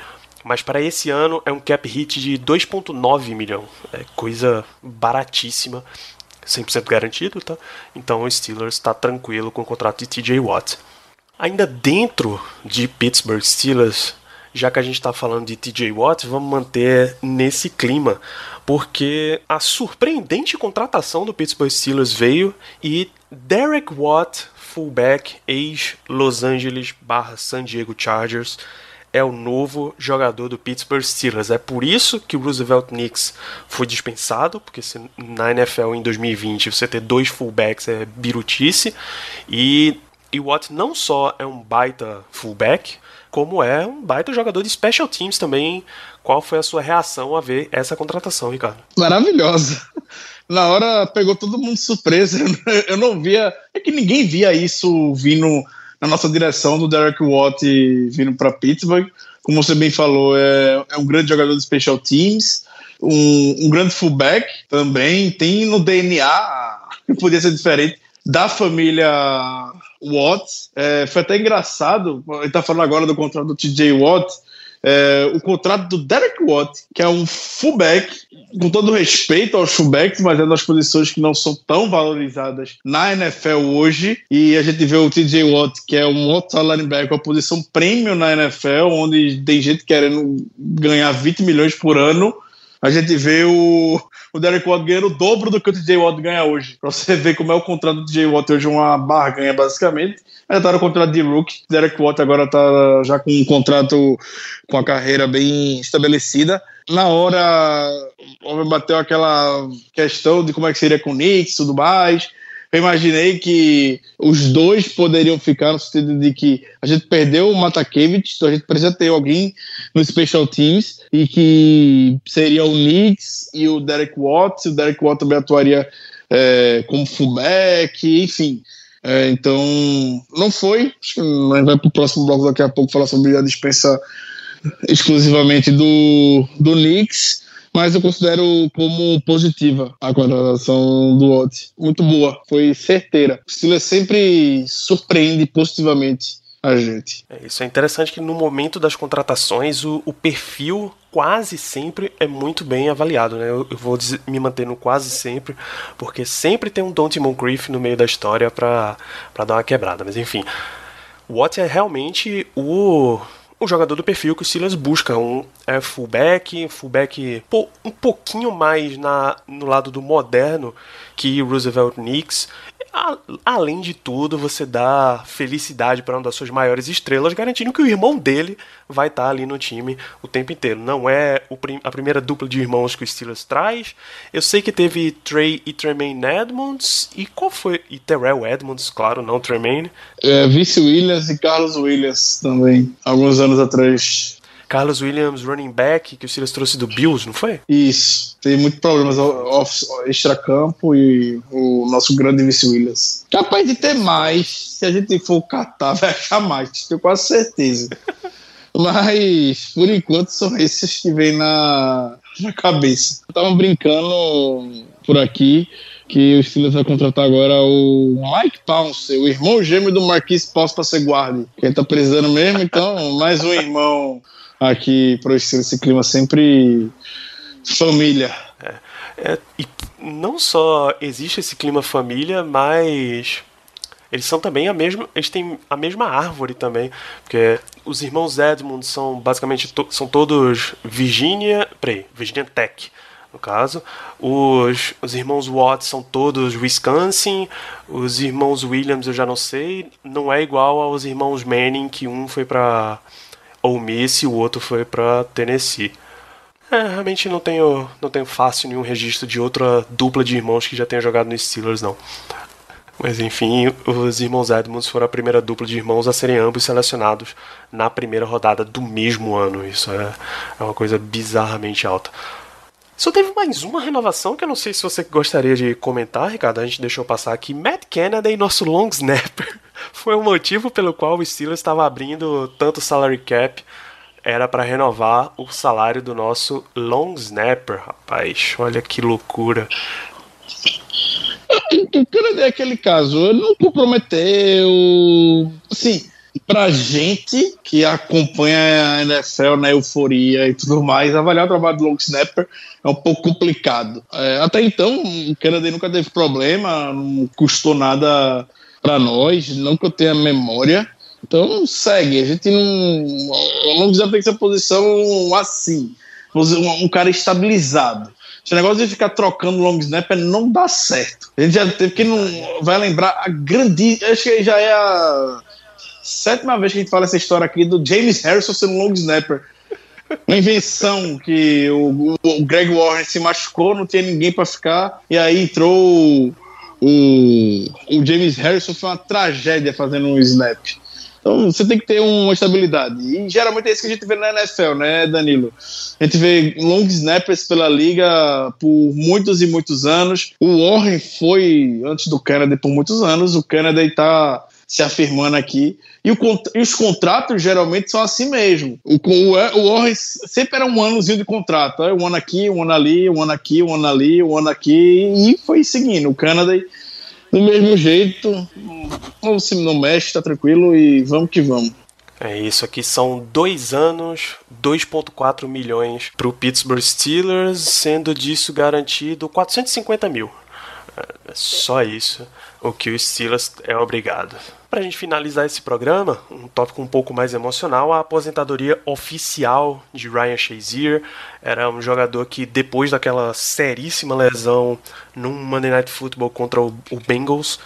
Mas para esse ano é um cap hit de 2,9 milhão. É coisa baratíssima, 100% garantido, tá? Então o Steelers está tranquilo com o contrato de TJ Watt. Ainda dentro de Pittsburgh Steelers, já que a gente está falando de TJ Watt, vamos manter nesse clima, porque a surpreendente contratação do Pittsburgh Steelers veio e Derek Watt, fullback, ex-Los Angeles barra San Diego Chargers, é o novo jogador do Pittsburgh Steelers. É por isso que o Roosevelt Knicks foi dispensado, porque se, na NFL em 2020 você ter dois fullbacks é birutice. E, e Watt não só é um baita fullback, como é um baita jogador de special teams também. Qual foi a sua reação a ver essa contratação, Ricardo? Maravilhosa. Na hora pegou todo mundo surpresa. Eu não via. É que ninguém via isso vindo na nossa direção do Derek Watt vindo para Pittsburgh. Como você bem falou, é, é um grande jogador de special teams, um, um grande fullback também. Tem no DNA, podia ser diferente, da família Watts. É, foi até engraçado, ele está falando agora do contrato do TJ Watt, é, o contrato do Derek Watt, que é um fullback, com todo respeito aos fullbacks, mas é das posições que não são tão valorizadas na NFL hoje. E a gente vê o TJ Watt, que é um outro linebacker, uma posição premium na NFL, onde tem gente querendo ganhar 20 milhões por ano. A gente vê o, o Derek Watt ganhando o dobro do que o TJ Watt ganha hoje. Pra você ver como é o contrato do TJ Watt hoje, uma barganha, basicamente. Tá no contrato de rookie. Derek Watt agora tá já com um contrato com a carreira bem estabelecida. Na hora, bateu aquela questão de como é que seria com o Knicks e tudo mais eu imaginei que os dois poderiam ficar no sentido de que a gente perdeu o Matakevich, então a gente precisa ter alguém no Special Teams e que seria o Knicks e o Derek Watts, o Derek Watts também atuaria é, como fullback, enfim. É, então, não foi. Acho que gente vai para o próximo bloco daqui a pouco falar sobre a dispensa exclusivamente do, do Knicks mas eu considero como positiva a contratação do Ott. Muito boa, foi certeira. O Steelers sempre surpreende positivamente a gente. É, isso é interessante que no momento das contratações o, o perfil quase sempre é muito bem avaliado, né? Eu, eu vou dizer, me manter no quase sempre, porque sempre tem um Dante Moncrief no meio da história para dar uma quebrada. Mas enfim, o Watt é realmente o um jogador do perfil que o Silas busca, um é, fullback, fullback pô, um pouquinho mais na, no lado do moderno que Roosevelt Knicks a, além de tudo, você dá felicidade para uma das suas maiores estrelas, garantindo que o irmão dele vai estar tá ali no time o tempo inteiro. Não é prim, a primeira dupla de irmãos que o Steelers traz. Eu sei que teve Trey e Tremaine Edmonds. E qual foi? E Terrell Edmonds, claro, não Tremaine. É, Vice Williams e Carlos Williams também, alguns anos atrás. Carlos Williams, running back, que o Silas trouxe do Bills, não foi? Isso. Tem muitos problemas extra-campo e o nosso grande Vice Williams. Capaz de ter mais, se a gente for catar, vai achar mais, tenho quase certeza. Mas, por enquanto, são esses que vêm na, na cabeça. Estavam brincando por aqui que o Steelers vai contratar agora o Mike Pounce, o irmão gêmeo do Marquis Pounce para ser guarda. Quem tá precisando mesmo, então, mais um irmão aqui para esse clima sempre família. É, é, e não só existe esse clima família, mas eles são também a mesma, eles têm a mesma árvore também, porque os irmãos Edmund são basicamente to, são todos Virginia, peraí, Virginia Tech, no caso. Os, os irmãos Watts são todos Wisconsin. Os irmãos Williams eu já não sei. Não é igual aos irmãos Manning, que um foi para Ole Miss e o outro foi para Tennessee. É, realmente não tenho, não tenho fácil nenhum registro de outra dupla de irmãos que já tenha jogado no Steelers, não. Mas enfim, os irmãos Edmonds foram a primeira dupla de irmãos a serem ambos selecionados na primeira rodada do mesmo ano. Isso é, é uma coisa bizarramente alta. Só teve mais uma renovação que eu não sei se você gostaria de comentar, Ricardo. A gente deixou passar aqui. Matt Kennedy, nosso long snapper, foi o motivo pelo qual o Steelers estava abrindo tanto salary cap. Era para renovar o salário do nosso long snapper, rapaz. Olha que loucura. O Kennedy é aquele caso, ele não comprometeu. Assim, pra gente que acompanha a NFL na euforia e tudo mais, avaliar o trabalho do long snapper é um pouco complicado. É, até então, o Kennedy nunca teve problema, não custou nada para nós, não que eu tenha memória. Então segue, a gente não. O long snapper tem que ser posição assim, um, cara estabilizado. Esse negócio de ficar trocando long snapper não dá certo. A gente já teve que não vai lembrar a grande. Acho que já é a sétima vez que a gente fala essa história aqui do James Harrison sendo long snapper. Uma invenção que o, o Greg Warren se machucou, não tinha ninguém para ficar, e aí entrou o, o James Harrison, foi uma tragédia fazendo um snap. Então você tem que ter uma estabilidade. E geralmente é isso que a gente vê na NFL, né, Danilo? A gente vê long snappers pela liga por muitos e muitos anos. O Warren foi antes do Canada por muitos anos. O Canada está se afirmando aqui. E, o, e, os contratos geralmente são assim mesmo. O, o, o Warren sempre era um anozinho de contrato. Um ano aqui, um ano ali, um ano aqui, um ano ali, um ano aqui. E foi seguindo. O Canadá, do mesmo jeito, não se não mexe, tá tranquilo e vamos que vamos. É isso aqui são dois anos, 2,4 milhões para o Pittsburgh Steelers, sendo disso garantido 450 mil. É só isso o que o Steelers é obrigado. Para a gente finalizar esse programa, um tópico um pouco mais emocional, a aposentadoria oficial de Ryan Shazier. Era um jogador que, depois daquela seríssima lesão num Monday Night Football contra o Bengals,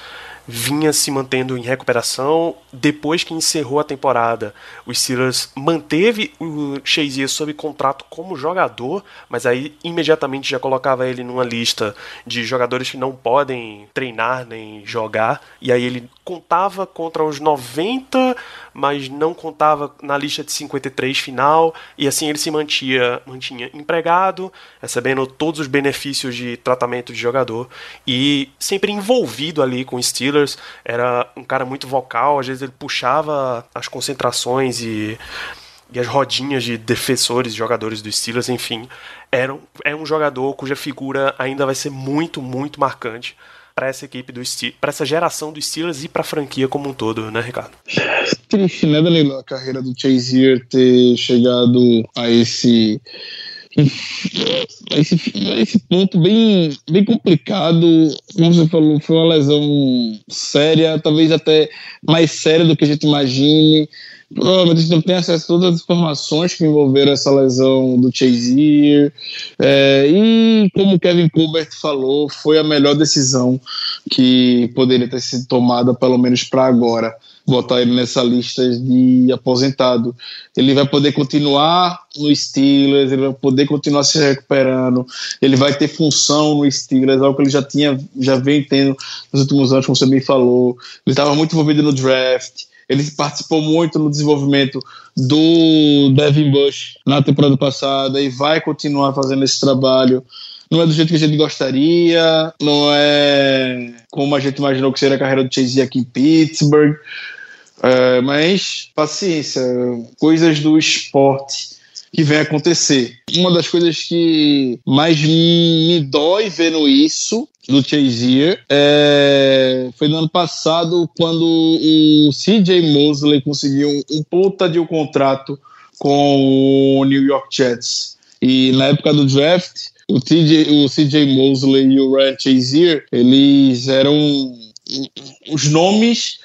vinha se mantendo em recuperação. Depois que encerrou a temporada, o Steelers manteve o Shazier sob contrato como jogador, mas aí imediatamente já colocava ele numa lista de jogadores que não podem treinar nem jogar. E aí ele contava contra os 90, mas não contava na lista de 53 final, e assim ele se mantia, mantinha empregado, recebendo todos os benefícios de tratamento de jogador e sempre envolvido ali com o Steelers. Era um cara muito vocal, às vezes ele puxava as concentrações e e as rodinhas de defensores, jogadores do Steelers, enfim, era é um jogador cuja figura ainda vai ser muito, muito marcante para essa equipe do para essa geração do Steelers e para a franquia como um todo, né, Ricardo? Triste, né, Danilo? A carreira do Chazier ter chegado a esse esse, esse ponto bem, bem complicado, como você falou, foi uma lesão séria, talvez até mais séria do que a gente imagine. Provavelmente não tem acesso a todas as informações que envolveram essa lesão do Chazier. É, e como Kevin Colbert falou, foi a melhor decisão que poderia ter sido tomada, pelo menos para agora botar ele nessa lista de aposentado. Ele vai poder continuar no Steelers, ele vai poder continuar se recuperando, ele vai ter função no Steelers, algo que ele já tinha, já vem tendo nos últimos anos, como você bem falou. Ele estava muito envolvido no draft. Ele participou muito no desenvolvimento do Devin Bush na temporada passada e vai continuar fazendo esse trabalho. Não é do jeito que a gente gostaria, não é como a gente imaginou que seria a carreira do Chase aqui em Pittsburgh. É, mas paciência, coisas do esporte que vem acontecer. Uma das coisas que mais me dói vendo isso do Chazier é, foi no ano passado quando o CJ Mosley conseguiu um, puta de um contrato com o New York Jets. E na época do draft, o, o CJ Mosley e o Ryan Chazier, eles eram os nomes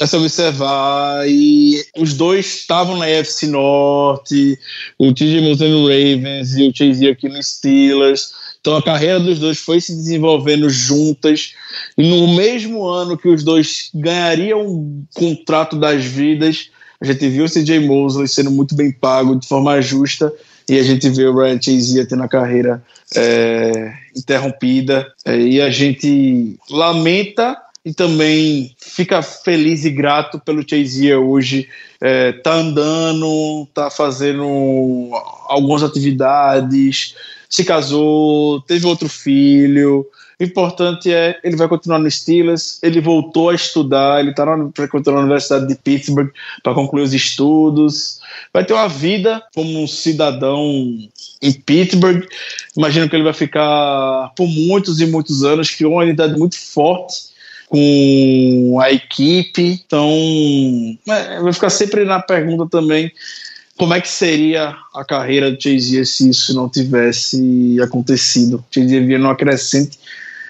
a se observar e os dois estavam na AFC Norte, o TJ Mosley no Ravens e o Chase aqui no Steelers. Então a carreira dos dois foi se desenvolvendo juntas e no mesmo ano que os dois ganhariam um contrato das vidas, a gente viu o CJ Mosley sendo muito bem pago de forma justa e a gente vê o Ryan Chase tendo a carreira é, interrompida é, e a gente lamenta e também fica feliz e grato pelo Chase hoje. É, tá andando, tá fazendo algumas atividades, se casou, teve outro filho. O importante é ele vai continuar no Steelers, ele voltou a estudar, ele está frequentando a Universidade de Pittsburgh para concluir os estudos. Vai ter uma vida como um cidadão em Pittsburgh. Imagino que ele vai ficar por muitos e muitos anos, criou uma unidade muito forte com a equipe. Então, é, vai ficar sempre na pergunta também como é que seria a carreira do Chase se isso não tivesse acontecido. Chase vinha numa crescente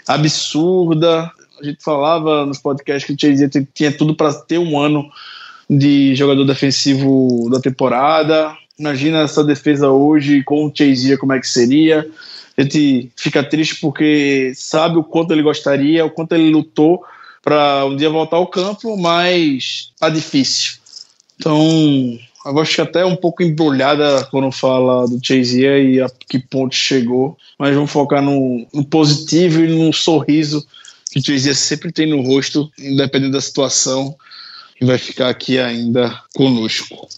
absurda. A gente falava nos podcasts que o Chase tinha tudo para ter um ano de jogador defensivo da temporada. Imagina essa defesa hoje com o Chase como é que seria. A gente fica triste porque sabe o quanto ele gostaria, o quanto ele lutou para um dia voltar ao campo, mas tá difícil. Então, eu acho que até um pouco embrulhada quando fala do Chase e a que ponto chegou, mas vamos focar no, no positivo e no sorriso que o Chase sempre tem no rosto, independente da situação, e vai ficar aqui ainda conosco.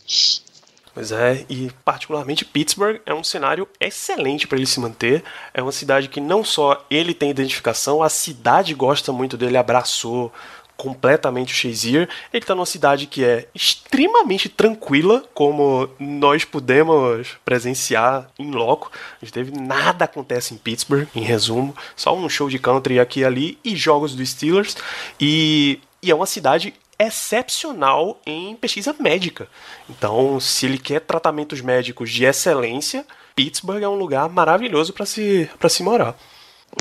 Pois é, e particularmente Pittsburgh é um cenário excelente para ele se manter. É uma cidade que não só ele tem identificação, a cidade gosta muito dele, abraçou, completamente o Shazier. Ele está numa cidade que é extremamente tranquila, como nós pudemos presenciar em loco. A gente teve nada acontece em Pittsburgh, em resumo, só um show de country aqui e ali e jogos do Steelers. E, e é uma cidade excepcional em pesquisa médica. Então, se ele quer tratamentos médicos de excelência, Pittsburgh é um lugar maravilhoso para se, se morar.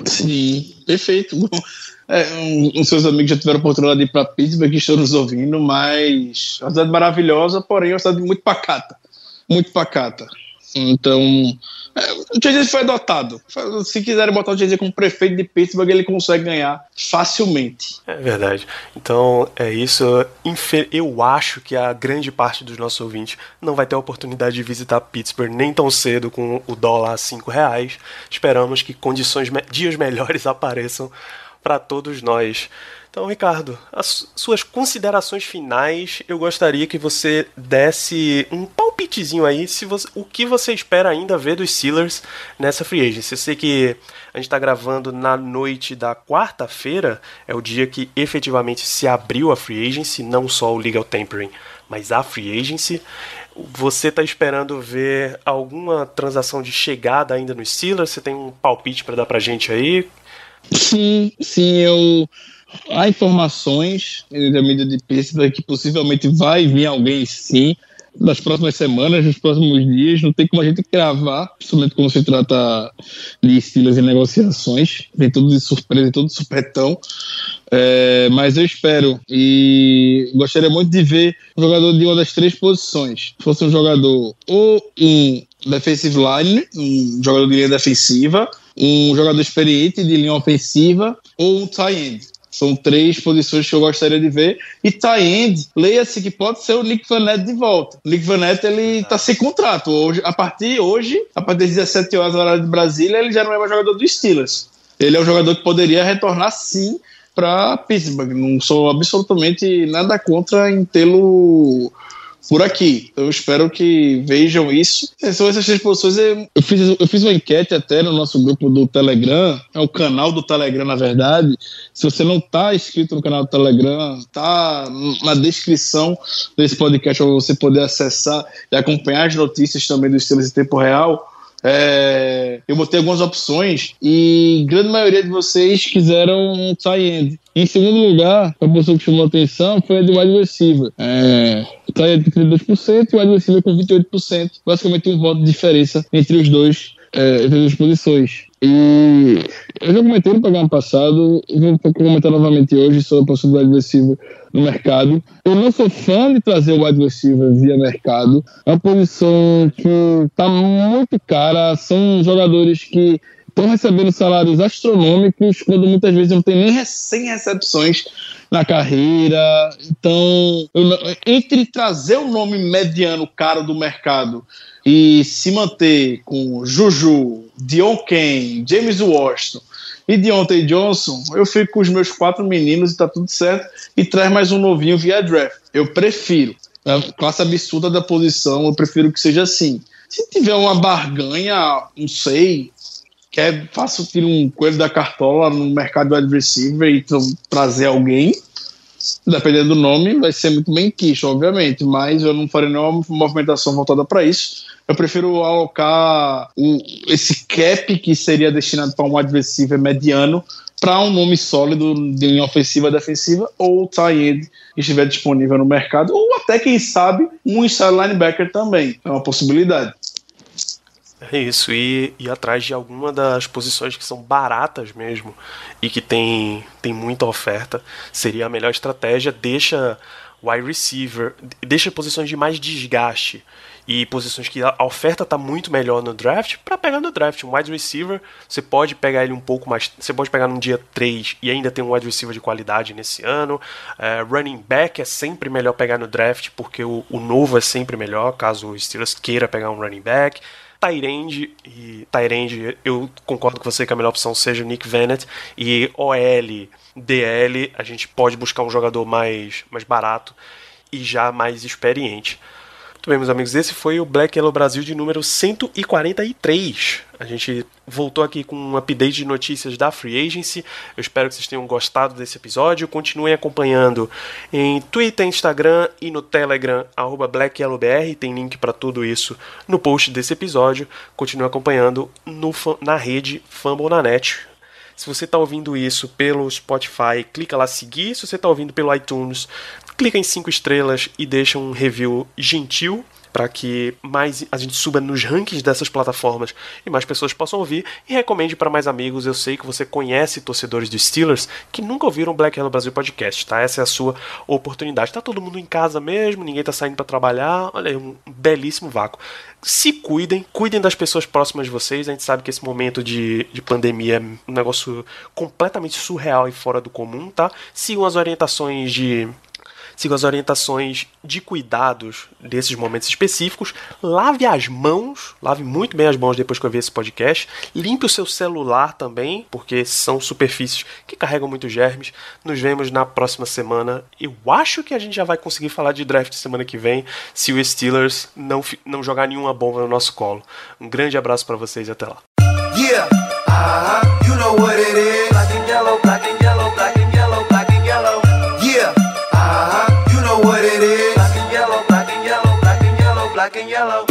Sim, perfeito. É, um, seus amigos já tiveram a oportunidade de ir para Pittsburgh que estão nos ouvindo, mas é uma cidade maravilhosa, porém é uma cidade muito pacata. Muito pacata. Então, é, o Jay foi adotado. Se quiserem botar o Jay como prefeito de Pittsburgh, ele consegue ganhar facilmente. É verdade. Então, é isso. Eu acho que a grande parte dos nossos ouvintes não vai ter a oportunidade de visitar Pittsburgh nem tão cedo com o dólar a 5 reais. Esperamos que condições, dias melhores apareçam para todos nós. Então, Ricardo, as suas considerações finais, eu gostaria que você desse um palpitezinho aí, se você, o que você espera ainda ver dos Steelers nessa free agency. Eu sei que a gente está gravando na noite da quarta-feira, é o dia que efetivamente se abriu a free agency, não só o legal tampering, mas a free agency. Você está esperando ver alguma transação de chegada ainda no Steelers? Você tem um palpite para dar para gente aí? Sim, sim, eu. Há informações da mídia de Pittsburgh que possivelmente vai vir alguém sim nas próximas semanas, nos próximos dias. Não tem como a gente cravar, principalmente quando se trata de estilos e negociações. Vem tudo de surpresa, tudo supetão. É, mas eu espero e gostaria muito de ver um jogador de uma das três posições. Se fosse um jogador ou um defensive line, um jogador de linha defensiva, um jogador experiente de linha ofensiva ou um tight end. São três posições que eu gostaria de ver. E tight end, leia-se que pode ser o Nick Vanette de volta. O Nick Vanette, ele tá sem contrato. Hoje, a partir hoje, a partir das 17 horas hora de Brasília, ele já não é mais jogador do Steelers. Ele é um jogador que poderia retornar sim para Pittsburgh. Não sou absolutamente nada contra em tê-lo por aqui. Eu espero que vejam isso. São essas três posições. Eu fiz, eu fiz uma enquete até no nosso grupo do Telegram, é o canal do Telegram, na verdade. Se você não está inscrito no canal do Telegram, está na descrição desse podcast para você poder acessar e acompanhar as notícias também dos Steelers em tempo real. É, eu botei algumas opções e grande maioria de vocês quiseram um tie-end. Em segundo lugar, a posição que chamou a atenção foi a de wide receiver. É, tie-end com 32% e wide receiver com 28%. Basicamente um voto de diferença entre os dois, é, entre as duas posições. E eu já comentei no programa passado, vou comentar novamente hoje sobre a possibilidade de wide receiver no mercado. Eu não sou fã de trazer o wide receiver via mercado. É uma posição que está muito cara. São jogadores que estão recebendo salários astronômicos quando muitas vezes não tem nem 100 recepções na carreira. Então, entre trazer o nome mediano caro do mercado e se manter com Juju, Dion Kane, James Washington e Deontay Johnson, eu fico com os meus quatro meninos e tá tudo certo, e traz mais um novinho via draft. Eu prefiro. A classe absurda da posição, eu prefiro que seja assim. Se tiver uma barganha, não sei, quer faça tiro um coelho da cartola no mercado wide receiver e trazer alguém, dependendo do nome, vai ser muito bem quicho, obviamente, mas eu não farei nenhuma movimentação voltada para isso. Eu prefiro alocar o, esse cap que seria destinado para um receiver mediano para um nome sólido de linha ofensiva e defensiva ou tie end que estiver disponível no mercado, ou até, quem sabe, um inside linebacker também. É uma possibilidade. É isso, e ir atrás de alguma das posições que são baratas mesmo e que tem, tem muita oferta seria a melhor estratégia. Deixa wide receiver, deixa posições de mais desgaste e posições que a oferta está muito melhor no draft para pegar no draft. Um wide receiver, você pode pegar ele um pouco mais. Você pode pegar no dia 3 e ainda ter um wide receiver de qualidade nesse ano. Uh, running back é sempre melhor pegar no draft porque o, o novo é sempre melhor, caso o Steelers queira pegar um running back. Tyrande e Tyrande, eu concordo com você que a melhor opção seja o Nick Vannett e OL, DL, a gente pode buscar um jogador mais mais barato e já mais experiente. Muito bem, meus amigos, esse foi o Black Yellow Brasil de número 143. A gente voltou aqui com um update de notícias da Free Agency. Eu espero que vocês tenham gostado desse episódio. Continuem acompanhando em Twitter, Instagram e no Telegram, BlackYellowBR. Tem link para tudo isso no post desse episódio. Continue acompanhando no, na rede Fambonanet. Se você está ouvindo isso pelo Spotify, clica lá seguir. Se você está ouvindo pelo iTunes, clica em 5 estrelas e deixa um review gentil para que mais a gente suba nos rankings dessas plataformas e mais pessoas possam ouvir e recomende para mais amigos. Eu sei que você conhece torcedores de Steelers que nunca ouviram Black Yellow Brasil podcast, tá? Essa é a sua oportunidade. Tá todo mundo em casa mesmo, ninguém tá saindo para trabalhar. Olha aí, um belíssimo vácuo. Se cuidem, cuidem das pessoas próximas de vocês. A gente sabe que esse momento de, de pandemia é um negócio completamente surreal e fora do comum, tá? Sigam as orientações de sigam as orientações de cuidados desses momentos específicos. Lave as mãos, lave muito bem as mãos depois que eu ver esse podcast. Limpe o seu celular também, porque são superfícies que carregam muitos germes. Nos vemos na próxima semana. Eu acho que a gente já vai conseguir falar de draft semana que vem, se o Steelers não, não jogar nenhuma bomba no nosso colo. Um grande abraço para vocês e até lá. Yeah, uh -huh. you know black and yellow.